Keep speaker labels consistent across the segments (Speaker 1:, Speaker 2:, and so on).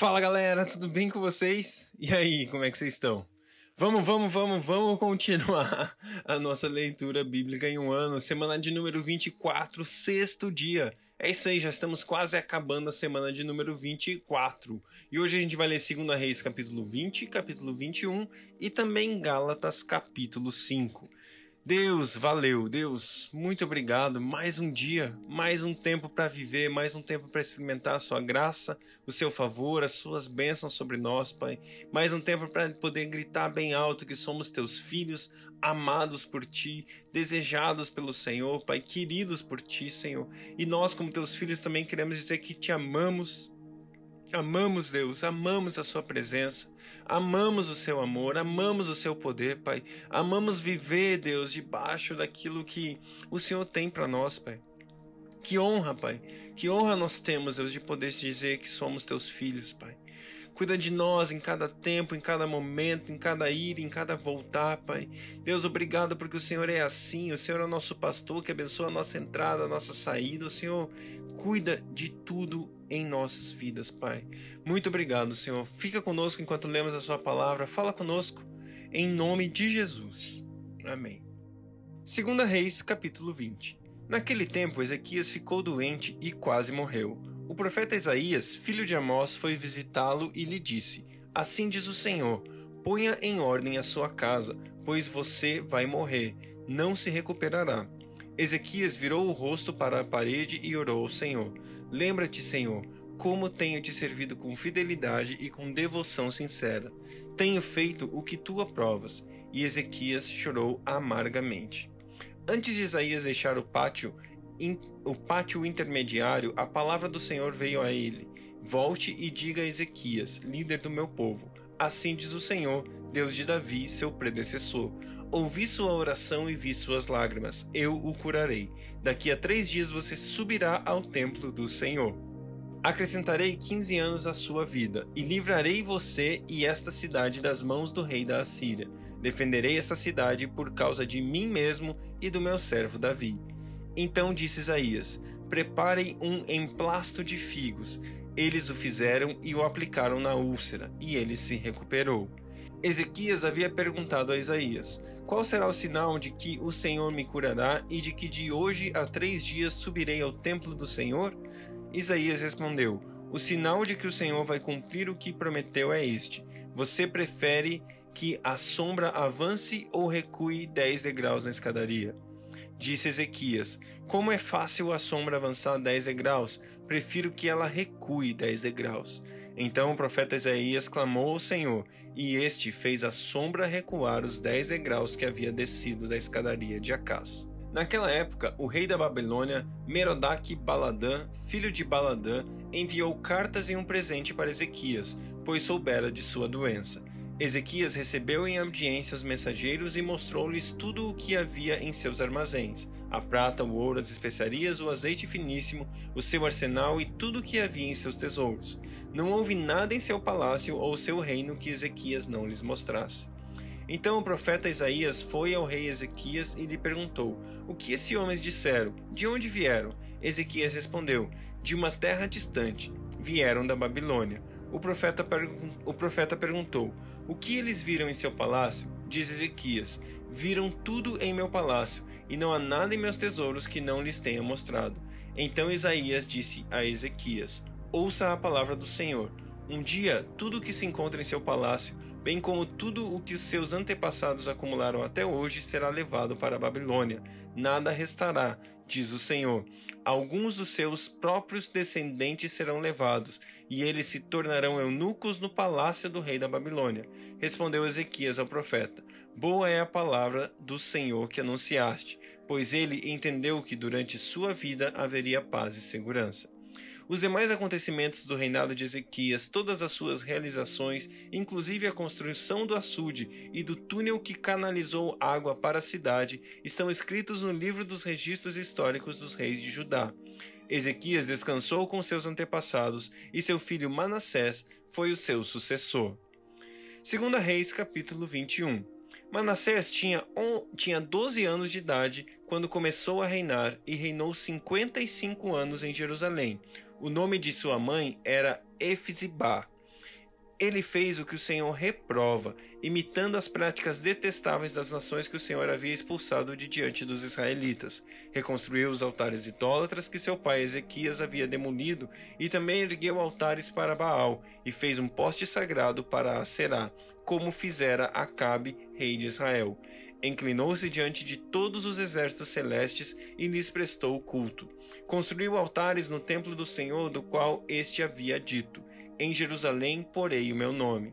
Speaker 1: Fala galera, tudo bem com vocês? E aí, como é que vocês estão? Vamos, vamos, vamos, vamos continuar a nossa leitura bíblica em um ano, semana de número 24, sexto dia. É isso aí, já estamos quase acabando a semana de número 24. E hoje a gente vai ler 2 Reis capítulo 20, capítulo 21 e também Gálatas capítulo 5. Deus, valeu, Deus, muito obrigado. Mais um dia, mais um tempo para viver, mais um tempo para experimentar a sua graça, o seu favor, as suas bênçãos sobre nós, Pai. Mais um tempo para poder gritar bem alto que somos teus filhos, amados por ti, desejados pelo Senhor, Pai, queridos por ti, Senhor. E nós, como teus filhos, também queremos dizer que te amamos Amamos Deus, amamos a Sua presença, amamos o Seu amor, amamos o Seu poder, Pai. Amamos viver, Deus, debaixo daquilo que o Senhor tem para nós, Pai. Que honra, Pai. Que honra nós temos, Deus, de poder dizer que somos Teus filhos, Pai. Cuida de nós em cada tempo, em cada momento, em cada ir, em cada voltar, Pai. Deus, obrigado porque o Senhor é assim. O Senhor é o nosso pastor que abençoa a nossa entrada, a nossa saída. O Senhor cuida de tudo em nossas vidas, Pai. Muito obrigado, Senhor. Fica conosco enquanto lemos a Sua palavra. Fala conosco, em nome de Jesus. Amém. 2 Reis, capítulo 20. Naquele tempo, Ezequias ficou doente e quase morreu. O profeta Isaías, filho de Amós, foi visitá-lo e lhe disse: Assim diz o Senhor: Ponha em ordem a sua casa, pois você vai morrer, não se recuperará. Ezequias virou o rosto para a parede e orou ao Senhor: Lembra-te, Senhor, como tenho te servido com fidelidade e com devoção sincera. Tenho feito o que tu aprovas. E Ezequias chorou amargamente. Antes de Isaías deixar o pátio, o pátio intermediário, a palavra do Senhor veio a ele: Volte e diga a Ezequias, líder do meu povo: Assim diz o Senhor, Deus de Davi, seu predecessor. Ouvi sua oração e vi suas lágrimas. Eu o curarei. Daqui a três dias você subirá ao templo do Senhor. Acrescentarei quinze anos à sua vida, e livrarei você e esta cidade das mãos do rei da Assíria. Defenderei esta cidade por causa de mim mesmo e do meu servo Davi. Então disse Isaías: Preparem um emplasto de figos eles o fizeram e o aplicaram na úlcera, e ele se recuperou. Ezequias havia perguntado a Isaías: Qual será o sinal de que o Senhor me curará e de que de hoje a três dias subirei ao templo do Senhor? Isaías respondeu: O sinal de que o Senhor vai cumprir o que prometeu é este: Você prefere que a sombra avance ou recue dez degraus na escadaria? Disse Ezequias: Como é fácil a sombra avançar dez degraus, prefiro que ela recue dez degraus. Então o profeta Isaías clamou ao Senhor, e este fez a sombra recuar os dez degraus que havia descido da escadaria de Acás. Naquela época, o rei da Babilônia, Merodach Baladã, filho de Baladã, enviou cartas e um presente para Ezequias, pois soubera de sua doença. Ezequias recebeu em audiência os mensageiros e mostrou-lhes tudo o que havia em seus armazéns: a prata, o ouro, as especiarias, o azeite finíssimo, o seu arsenal e tudo o que havia em seus tesouros. Não houve nada em seu palácio ou seu reino que Ezequias não lhes mostrasse. Então o profeta Isaías foi ao rei Ezequias e lhe perguntou: O que esses homens disseram? De onde vieram? Ezequias respondeu: De uma terra distante vieram da Babilônia. O profeta, o profeta perguntou: O que eles viram em seu palácio? Diz Ezequias: Viram tudo em meu palácio, e não há nada em meus tesouros que não lhes tenha mostrado. Então Isaías disse a Ezequias: Ouça a palavra do Senhor. Um dia, tudo o que se encontra em seu palácio, bem como tudo o que seus antepassados acumularam até hoje, será levado para a Babilônia. Nada restará, diz o Senhor. Alguns dos seus próprios descendentes serão levados, e eles se tornarão eunucos no palácio do rei da Babilônia. Respondeu Ezequias ao profeta: Boa é a palavra do Senhor que anunciaste, pois ele entendeu que durante sua vida haveria paz e segurança. Os demais acontecimentos do reinado de Ezequias, todas as suas realizações, inclusive a construção do açude e do túnel que canalizou água para a cidade, estão escritos no livro dos registros históricos dos reis de Judá. Ezequias descansou com seus antepassados e seu filho Manassés foi o seu sucessor. 2 Reis capítulo 21 Manassés tinha, on, tinha 12 anos de idade quando começou a reinar e reinou 55 anos em Jerusalém. O nome de sua mãe era Efzibá. Ele fez o que o Senhor reprova, imitando as práticas detestáveis das nações que o Senhor havia expulsado de diante dos israelitas. Reconstruiu os altares idólatras que seu pai Ezequias havia demolido e também ergueu altares para Baal e fez um poste sagrado para Será, como fizera Acabe, rei de Israel. Inclinou-se diante de todos os exércitos celestes e lhes prestou culto. Construiu altares no templo do Senhor, do qual este havia dito: Em Jerusalém porei o meu nome.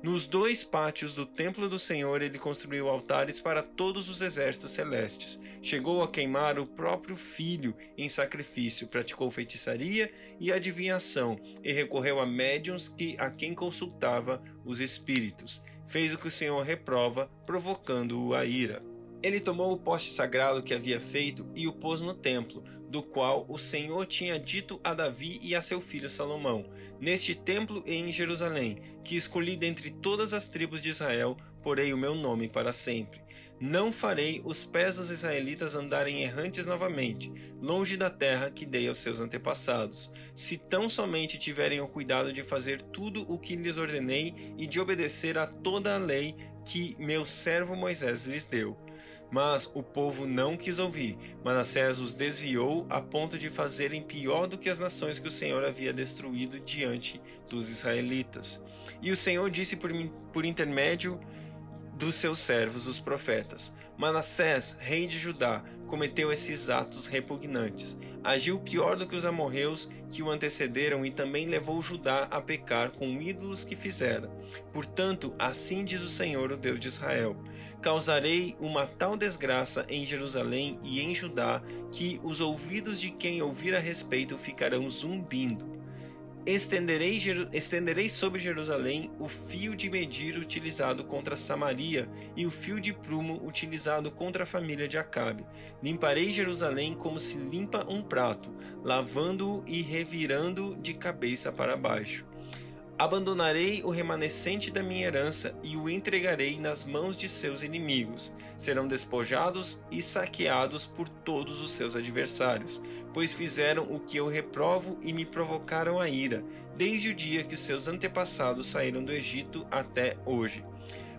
Speaker 1: Nos dois pátios do templo do Senhor ele construiu altares para todos os exércitos celestes. Chegou a queimar o próprio filho em sacrifício, praticou feitiçaria e adivinhação e recorreu a médiuns que a quem consultava os espíritos fez o que o Senhor reprova, provocando-o a ira. Ele tomou o poste sagrado que havia feito e o pôs no templo, do qual o Senhor tinha dito a Davi e a seu filho Salomão: Neste templo e em Jerusalém, que escolhi dentre todas as tribos de Israel, porei o meu nome para sempre. Não farei os pés dos israelitas andarem errantes novamente, longe da terra que dei aos seus antepassados, se tão somente tiverem o cuidado de fazer tudo o que lhes ordenei e de obedecer a toda a lei que meu servo Moisés lhes deu. Mas o povo não quis ouvir. Manassés os desviou a ponto de fazerem pior do que as nações que o Senhor havia destruído diante dos israelitas. E o Senhor disse por, por intermédio dos seus servos, os profetas. Manassés, rei de Judá, cometeu esses atos repugnantes. Agiu pior do que os amorreus que o antecederam e também levou Judá a pecar com ídolos que fizera. Portanto, assim diz o Senhor, o Deus de Israel: Causarei uma tal desgraça em Jerusalém e em Judá que os ouvidos de quem ouvir a respeito ficarão zumbindo Estenderei, estenderei sobre Jerusalém o fio de medir utilizado contra Samaria e o fio de prumo utilizado contra a família de Acabe. Limparei Jerusalém como se limpa um prato, lavando-o e revirando de cabeça para baixo. Abandonarei o remanescente da minha herança e o entregarei nas mãos de seus inimigos. Serão despojados e saqueados por todos os seus adversários, pois fizeram o que eu reprovo e me provocaram a ira, desde o dia que os seus antepassados saíram do Egito até hoje.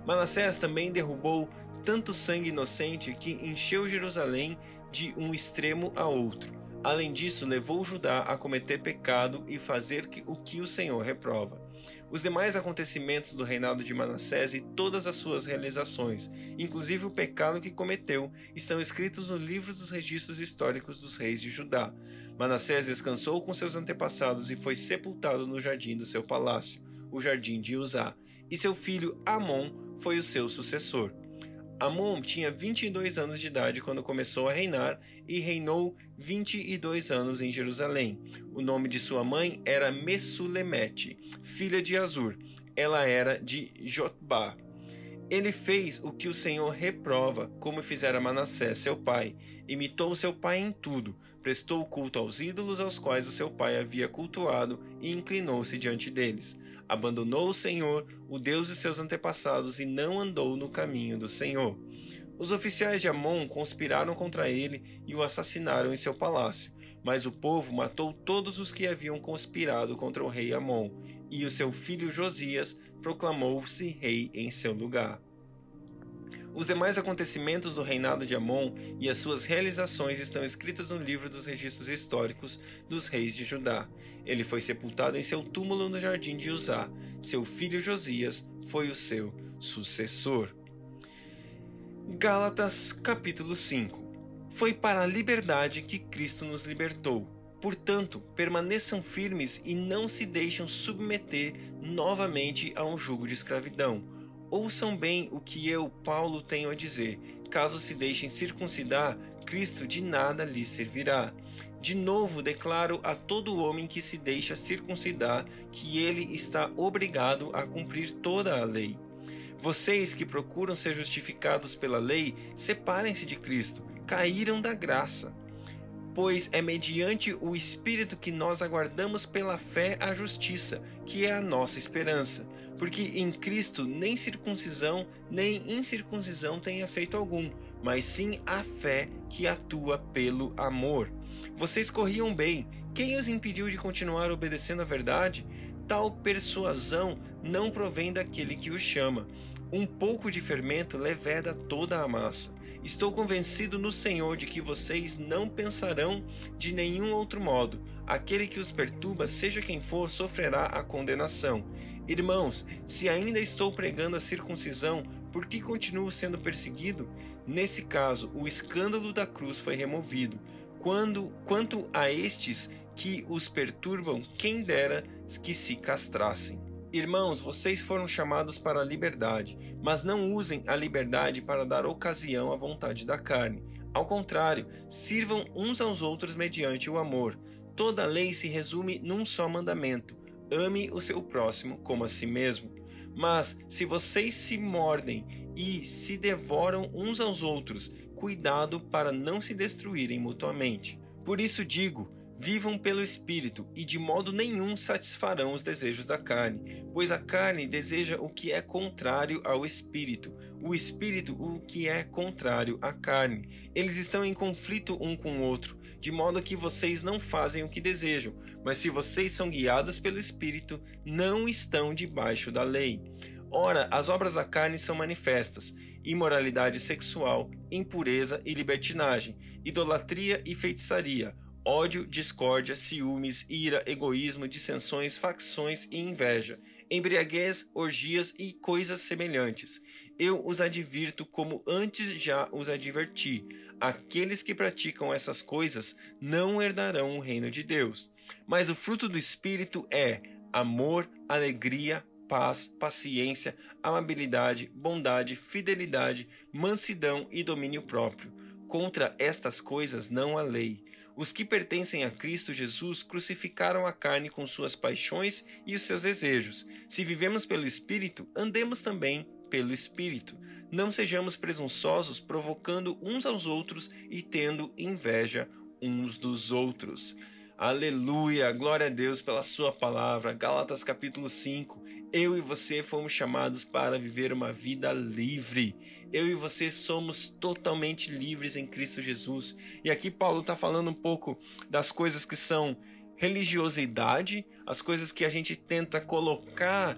Speaker 1: Manassés também derrubou tanto sangue inocente que encheu Jerusalém de um extremo a outro. Além disso, levou Judá a cometer pecado e fazer o que o Senhor reprova. Os demais acontecimentos do reinado de Manassés e todas as suas realizações, inclusive o pecado que cometeu, estão escritos no livro dos registros históricos dos reis de Judá. Manassés descansou com seus antepassados e foi sepultado no jardim do seu palácio, o jardim de Uzá, e seu filho Amon foi o seu sucessor. Amon tinha 22 anos de idade quando começou a reinar e reinou 22 anos em Jerusalém. O nome de sua mãe era Messulemete, filha de Azur. Ela era de Jotbá. Ele fez o que o Senhor reprova, como fizera Manassés, seu pai. Imitou seu pai em tudo, prestou culto aos ídolos aos quais o seu pai havia cultuado e inclinou-se diante deles. Abandonou o Senhor, o Deus de seus antepassados, e não andou no caminho do Senhor. Os oficiais de Amon conspiraram contra ele e o assassinaram em seu palácio. Mas o povo matou todos os que haviam conspirado contra o rei Amon, e o seu filho Josias proclamou-se rei em seu lugar. Os demais acontecimentos do reinado de Amon e as suas realizações estão escritos no livro dos registros históricos dos reis de Judá. Ele foi sepultado em seu túmulo no jardim de Uzá. Seu filho Josias foi o seu sucessor. Gálatas capítulo 5 Foi para a liberdade que Cristo nos libertou. Portanto, permaneçam firmes e não se deixem submeter novamente a um jugo de escravidão. Ouçam bem o que eu, Paulo, tenho a dizer. Caso se deixem circuncidar, Cristo de nada lhes servirá. De novo declaro a todo homem que se deixa circuncidar que ele está obrigado a cumprir toda a lei. Vocês que procuram ser justificados pela lei, separem-se de Cristo, caíram da graça. Pois é mediante o Espírito que nós aguardamos pela fé a justiça, que é a nossa esperança. Porque em Cristo nem circuncisão nem incircuncisão tem efeito algum, mas sim a fé que atua pelo amor. Vocês corriam bem, quem os impediu de continuar obedecendo a verdade? tal persuasão não provém daquele que o chama. Um pouco de fermento leveda toda a massa. Estou convencido no Senhor de que vocês não pensarão de nenhum outro modo. Aquele que os perturba, seja quem for, sofrerá a condenação. Irmãos, se ainda estou pregando a circuncisão, por que continuo sendo perseguido? Nesse caso, o escândalo da cruz foi removido. Quando, quanto a estes que os perturbam, quem dera que se castrassem. Irmãos, vocês foram chamados para a liberdade, mas não usem a liberdade para dar ocasião à vontade da carne. Ao contrário, sirvam uns aos outros mediante o amor. Toda lei se resume num só mandamento: ame o seu próximo como a si mesmo. Mas se vocês se mordem e se devoram uns aos outros, cuidado para não se destruírem mutuamente. Por isso digo: Vivam pelo Espírito e de modo nenhum satisfarão os desejos da carne, pois a carne deseja o que é contrário ao Espírito, o Espírito o que é contrário à carne. Eles estão em conflito um com o outro, de modo que vocês não fazem o que desejam, mas se vocês são guiados pelo Espírito, não estão debaixo da lei. Ora, as obras da carne são manifestas: imoralidade sexual, impureza e libertinagem, idolatria e feitiçaria ódio, discórdia, ciúmes, ira, egoísmo, dissensões, facções e inveja, embriaguez, orgias e coisas semelhantes. Eu os advirto como antes já os adverti: aqueles que praticam essas coisas não herdarão o reino de Deus. Mas o fruto do Espírito é amor, alegria, paz, paciência, amabilidade, bondade, fidelidade, mansidão e domínio próprio. Contra estas coisas não há lei. Os que pertencem a Cristo Jesus crucificaram a carne com suas paixões e os seus desejos. Se vivemos pelo Espírito, andemos também pelo Espírito. Não sejamos presunçosos, provocando uns aos outros e tendo inveja uns dos outros. Aleluia, glória a Deus pela sua palavra. Gálatas capítulo 5. Eu e você fomos chamados para viver uma vida livre. Eu e você somos totalmente livres em Cristo Jesus. E aqui Paulo está falando um pouco das coisas que são religiosidade, as coisas que a gente tenta colocar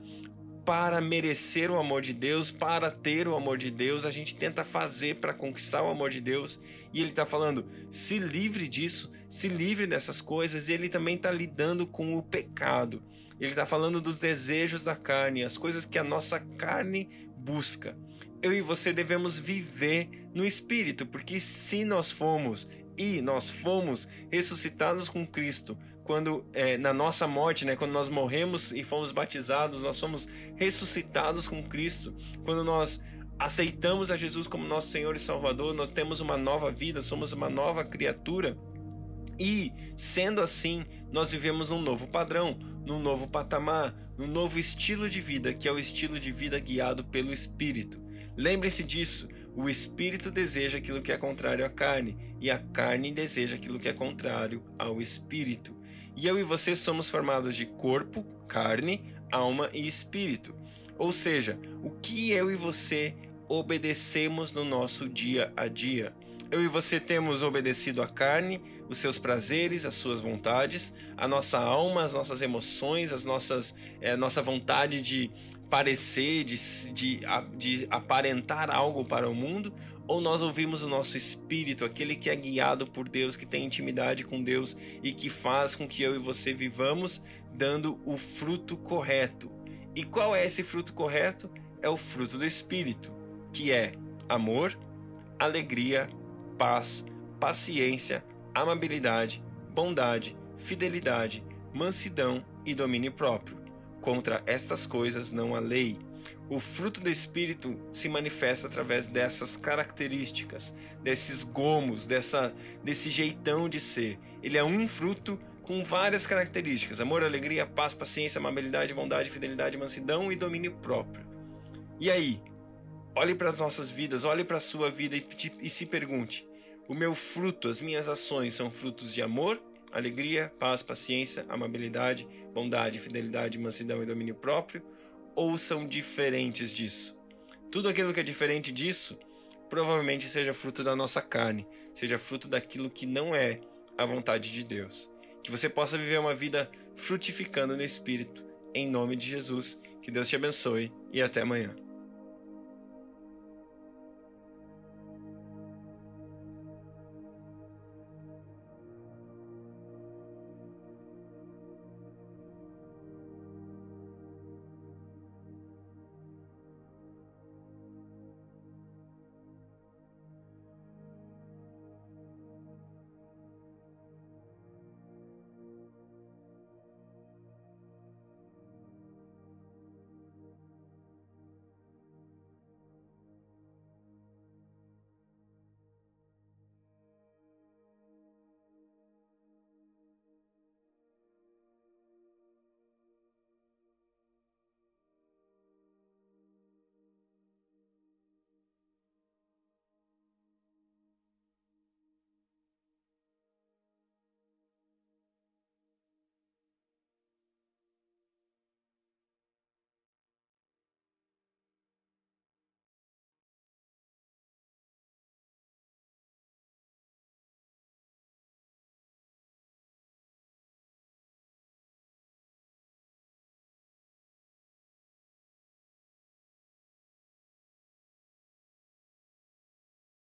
Speaker 1: para merecer o amor de Deus, para ter o amor de Deus, a gente tenta fazer para conquistar o amor de Deus. E ele está falando: se livre disso, se livre dessas coisas. Ele também está lidando com o pecado. Ele está falando dos desejos da carne, as coisas que a nossa carne busca. Eu e você devemos viver no espírito, porque se nós formos e nós fomos ressuscitados com Cristo quando é, na nossa morte, né, quando nós morremos e fomos batizados, nós somos ressuscitados com Cristo. Quando nós aceitamos a Jesus como nosso Senhor e Salvador, nós temos uma nova vida, somos uma nova criatura. E, sendo assim, nós vivemos um novo padrão, num novo patamar, num novo estilo de vida, que é o estilo de vida guiado pelo Espírito. Lembre-se disso. O espírito deseja aquilo que é contrário à carne, e a carne deseja aquilo que é contrário ao espírito. E eu e você somos formados de corpo, carne, alma e espírito. Ou seja, o que eu e você obedecemos no nosso dia a dia. Eu e você temos obedecido à carne, os seus prazeres, as suas vontades, a nossa alma, as nossas emoções, as nossas, é, nossa vontade de parecer, de, de, de aparentar algo para o mundo, ou nós ouvimos o nosso espírito, aquele que é guiado por Deus, que tem intimidade com Deus e que faz com que eu e você vivamos dando o fruto correto. E qual é esse fruto correto? É o fruto do espírito, que é amor, alegria, paz, paciência, amabilidade, bondade, fidelidade, mansidão e domínio próprio. Contra estas coisas não há lei. O fruto do Espírito se manifesta através dessas características, desses gomos, dessa, desse jeitão de ser. Ele é um fruto com várias características: amor, alegria, paz, paciência, amabilidade, bondade, fidelidade, mansidão e domínio próprio. E aí? Olhe para as nossas vidas, olhe para a sua vida e, e se pergunte: o meu fruto, as minhas ações são frutos de amor, alegria, paz, paciência, amabilidade, bondade, fidelidade, mansidão e domínio próprio, ou são diferentes disso? Tudo aquilo que é diferente disso provavelmente seja fruto da nossa carne, seja fruto daquilo que não é a vontade de Deus. Que você possa viver uma vida frutificando no espírito em nome de Jesus. Que Deus te abençoe e até amanhã.